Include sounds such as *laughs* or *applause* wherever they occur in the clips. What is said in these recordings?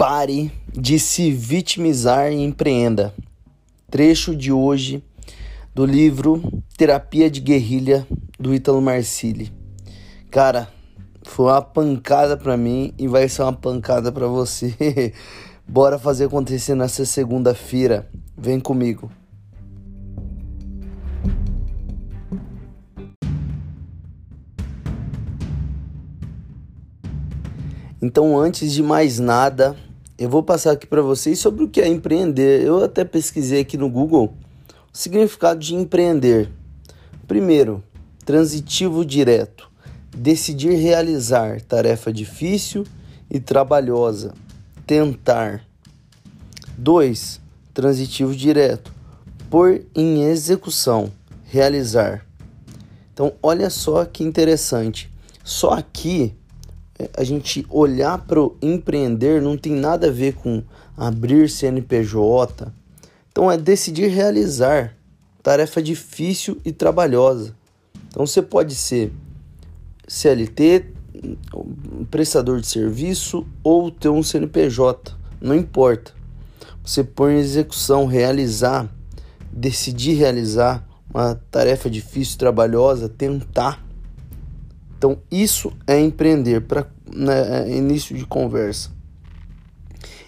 Pare de se vitimizar e empreenda. Trecho de hoje do livro Terapia de Guerrilha do Ítalo Marcilli. Cara, foi uma pancada para mim e vai ser uma pancada para você. *laughs* Bora fazer acontecer nessa segunda-feira. Vem comigo. Então, antes de mais nada, eu vou passar aqui para vocês sobre o que é empreender. Eu até pesquisei aqui no Google o significado de empreender. Primeiro, transitivo direto, decidir realizar tarefa difícil e trabalhosa, tentar. 2. Transitivo direto, pôr em execução, realizar. Então, olha só que interessante. Só aqui a gente olhar para empreender não tem nada a ver com abrir CNPJ. Então é decidir realizar tarefa difícil e trabalhosa. Então você pode ser CLT, prestador de serviço ou ter um CNPJ, não importa. Você põe em execução, realizar, decidir realizar uma tarefa difícil, trabalhosa, tentar então, isso é empreender para né, é início de conversa.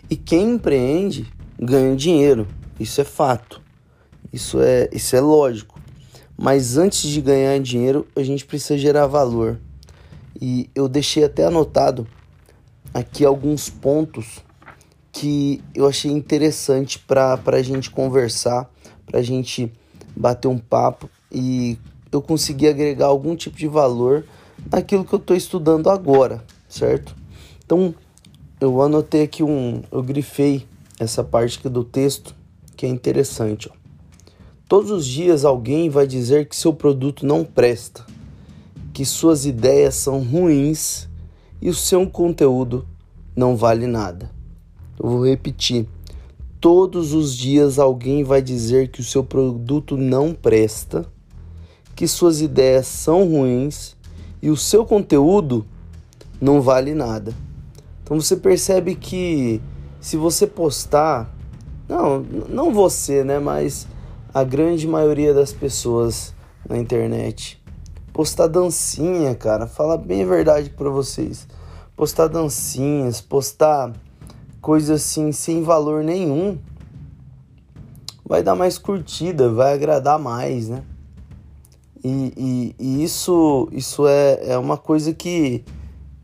E quem empreende ganha dinheiro, isso é fato. Isso é, isso é lógico. Mas antes de ganhar dinheiro, a gente precisa gerar valor. E eu deixei até anotado aqui alguns pontos que eu achei interessante para a gente conversar, para a gente bater um papo e eu consegui agregar algum tipo de valor naquilo que eu estou estudando agora, certo? Então, eu anotei aqui um, eu grifei essa parte aqui do texto que é interessante. Ó. Todos os dias alguém vai dizer que seu produto não presta, que suas ideias são ruins e o seu conteúdo não vale nada. Eu vou repetir. Todos os dias alguém vai dizer que o seu produto não presta, que suas ideias são ruins e o seu conteúdo não vale nada. Então você percebe que se você postar, não, não você, né, mas a grande maioria das pessoas na internet, postar dancinha, cara, fala bem a verdade para vocês. Postar dancinhas, postar coisas assim sem valor nenhum, vai dar mais curtida, vai agradar mais, né? E, e, e, isso, isso é, é uma coisa que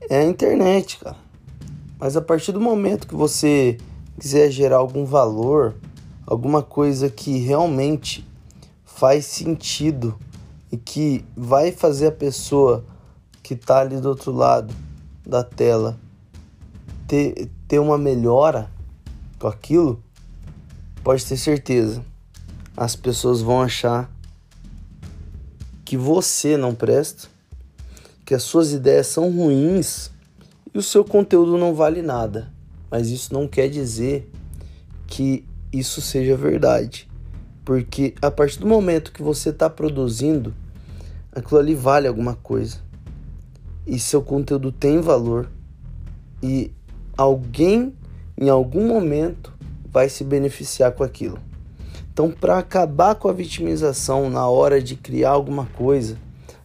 é a internet, cara. Mas a partir do momento que você quiser gerar algum valor, alguma coisa que realmente faz sentido e que vai fazer a pessoa que está ali do outro lado da tela ter, ter uma melhora com aquilo, pode ter certeza. As pessoas vão achar que você não presta, que as suas ideias são ruins e o seu conteúdo não vale nada. Mas isso não quer dizer que isso seja verdade. Porque a partir do momento que você está produzindo, aquilo ali vale alguma coisa. E seu conteúdo tem valor. E alguém, em algum momento, vai se beneficiar com aquilo. Então, para acabar com a vitimização na hora de criar alguma coisa,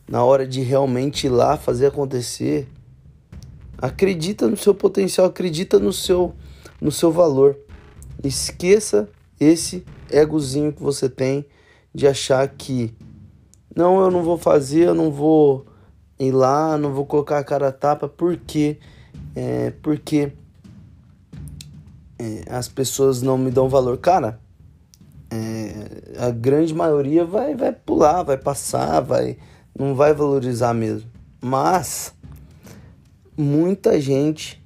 na hora de realmente ir lá fazer acontecer, acredita no seu potencial, acredita no seu no seu valor. Esqueça esse egozinho que você tem de achar que não, eu não vou fazer, eu não vou ir lá, não vou colocar a cara a tapa, porque é, porque é, as pessoas não me dão valor. Cara, é, a grande maioria vai, vai pular, vai passar, vai, não vai valorizar mesmo. Mas muita gente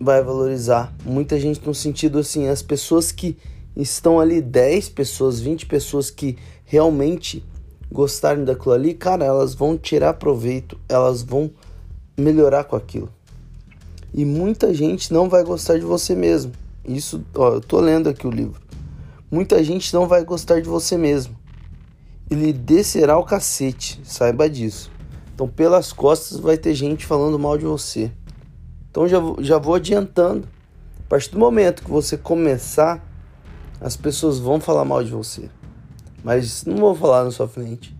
vai valorizar. Muita gente no sentido assim, as pessoas que estão ali, 10 pessoas, 20 pessoas que realmente gostarem daquilo ali, cara, elas vão tirar proveito, elas vão melhorar com aquilo. E muita gente não vai gostar de você mesmo. Isso, ó, eu tô lendo aqui o livro muita gente não vai gostar de você mesmo. Ele descerá o cacete, saiba disso. Então, pelas costas vai ter gente falando mal de você. Então, já, já vou adiantando partir do momento que você começar, as pessoas vão falar mal de você. Mas não vão falar na sua frente.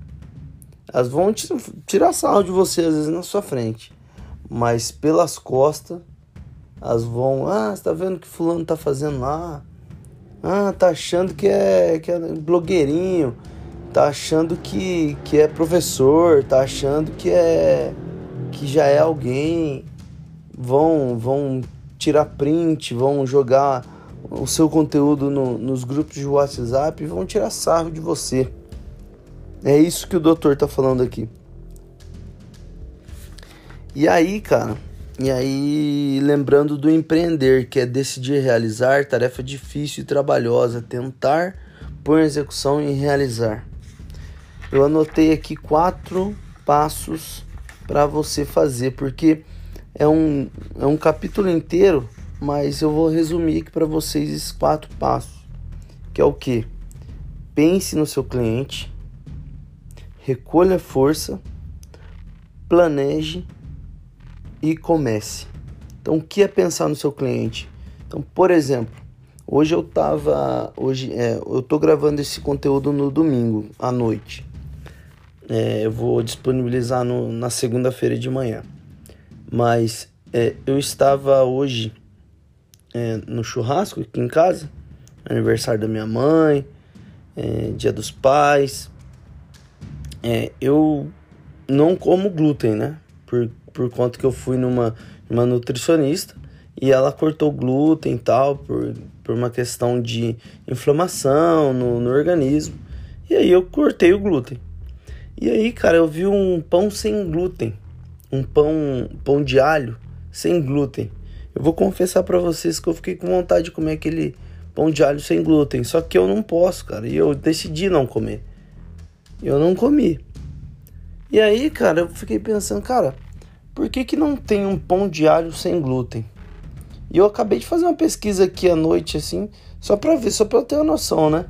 Elas vão tirar sarro de você às vezes na sua frente. Mas pelas costas, elas vão. Ah, você tá vendo o que fulano tá fazendo lá? Ah, tá achando que é, que é blogueirinho. Tá achando que, que é professor. Tá achando que é. que já é alguém. Vão, vão tirar print, vão jogar o seu conteúdo no, nos grupos de WhatsApp e vão tirar sarro de você. É isso que o doutor tá falando aqui. E aí, cara, e aí lembrando do empreender, que é decidir realizar, tarefa difícil e trabalhosa, tentar pôr em execução e realizar. Eu anotei aqui quatro passos para você fazer, porque é um, é um capítulo inteiro, mas eu vou resumir aqui para vocês esses quatro passos, que é o que? Pense no seu cliente, recolha força, planeje e comece. Então, o que é pensar no seu cliente? Então, por exemplo, hoje eu tava, hoje é, eu tô gravando esse conteúdo no domingo à noite. É, eu vou disponibilizar no, na segunda-feira de manhã. Mas é, eu estava hoje é, no churrasco aqui em casa, aniversário da minha mãe, é, dia dos pais. É, eu não como glúten, né? Por conta que eu fui numa, numa nutricionista e ela cortou glúten e tal, por, por uma questão de inflamação no, no organismo. E aí eu cortei o glúten. E aí, cara, eu vi um pão sem glúten um pão, pão de alho sem glúten. Eu vou confessar para vocês que eu fiquei com vontade de comer aquele pão de alho sem glúten, só que eu não posso, cara, e eu decidi não comer. Eu não comi. E aí, cara, eu fiquei pensando, cara, por que que não tem um pão de alho sem glúten? E eu acabei de fazer uma pesquisa aqui à noite assim, só para ver, só para eu ter uma noção, né?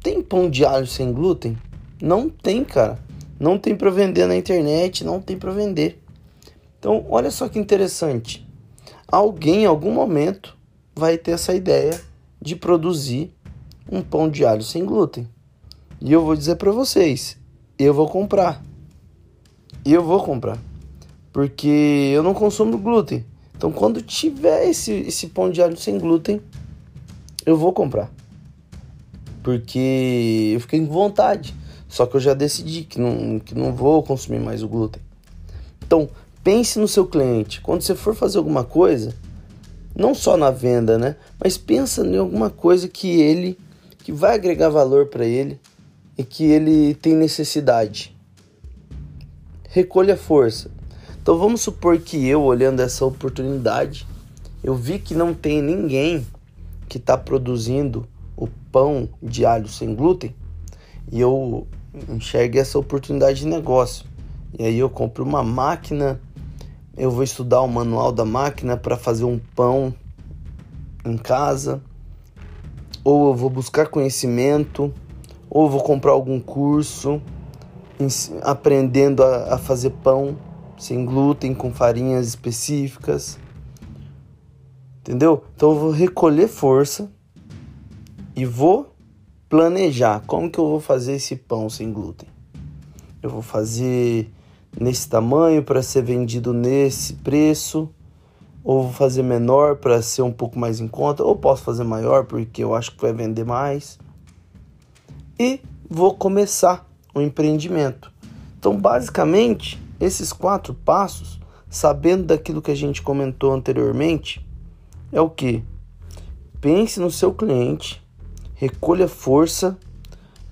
Tem pão de alho sem glúten? Não tem, cara. Não tem para vender na internet, não tem para vender. Então, olha só que interessante. Alguém em algum momento vai ter essa ideia de produzir um pão de alho sem glúten. E eu vou dizer para vocês, eu vou comprar. Eu vou comprar. Porque eu não consumo glúten. Então, quando tiver esse, esse pão de alho sem glúten, eu vou comprar. Porque eu fiquei com vontade. Só que eu já decidi que não, que não vou consumir mais o glúten. Então, pense no seu cliente. Quando você for fazer alguma coisa, não só na venda, né? Mas pensa em alguma coisa que ele, que vai agregar valor para ele e que ele tem necessidade. Recolha força. Então vamos supor que eu, olhando essa oportunidade, eu vi que não tem ninguém que está produzindo o pão de alho sem glúten e eu enxergue essa oportunidade de negócio. E aí eu compro uma máquina, eu vou estudar o manual da máquina para fazer um pão em casa, ou eu vou buscar conhecimento, ou eu vou comprar algum curso aprendendo a, a fazer pão sem glúten, com farinhas específicas. Entendeu? Então eu vou recolher força e vou planejar como que eu vou fazer esse pão sem glúten. Eu vou fazer nesse tamanho para ser vendido nesse preço, ou vou fazer menor para ser um pouco mais em conta, ou posso fazer maior porque eu acho que vai vender mais. E vou começar o empreendimento. Então, basicamente, esses quatro passos, sabendo daquilo que a gente comentou anteriormente, é o que? Pense no seu cliente, recolha força,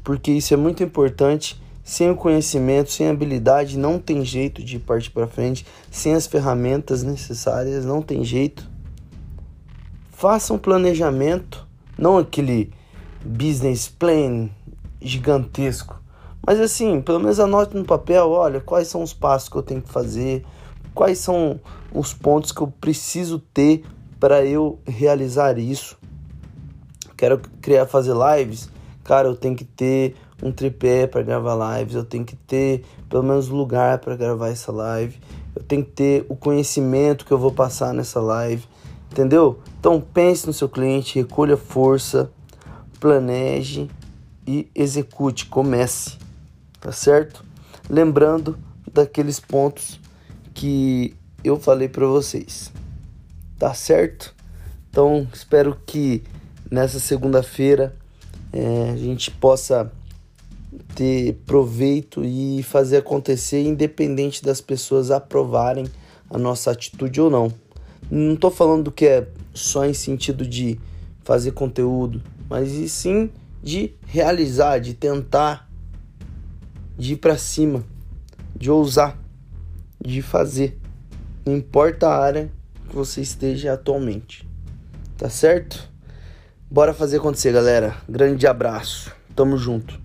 porque isso é muito importante. Sem o conhecimento, sem habilidade, não tem jeito de partir para frente. Sem as ferramentas necessárias, não tem jeito. Faça um planejamento, não aquele business plan gigantesco, mas assim, pelo menos anote no papel, olha, quais são os passos que eu tenho que fazer, quais são os pontos que eu preciso ter para eu realizar isso quero criar, fazer lives, cara, eu tenho que ter um tripé para gravar lives, eu tenho que ter pelo menos lugar para gravar essa live, eu tenho que ter o conhecimento que eu vou passar nessa live. Entendeu? Então pense no seu cliente, recolha força, planeje e execute, comece, tá certo? Lembrando daqueles pontos que eu falei para vocês, tá certo? Então espero que nessa segunda-feira é, a gente possa ter proveito e fazer acontecer, independente das pessoas aprovarem a nossa atitude ou não. Não estou falando que é só em sentido de fazer conteúdo, mas e sim de realizar, de tentar, de ir para cima, de ousar, de fazer. Não importa a área que você esteja atualmente. Tá certo? Bora fazer acontecer, galera. Grande abraço. Tamo junto.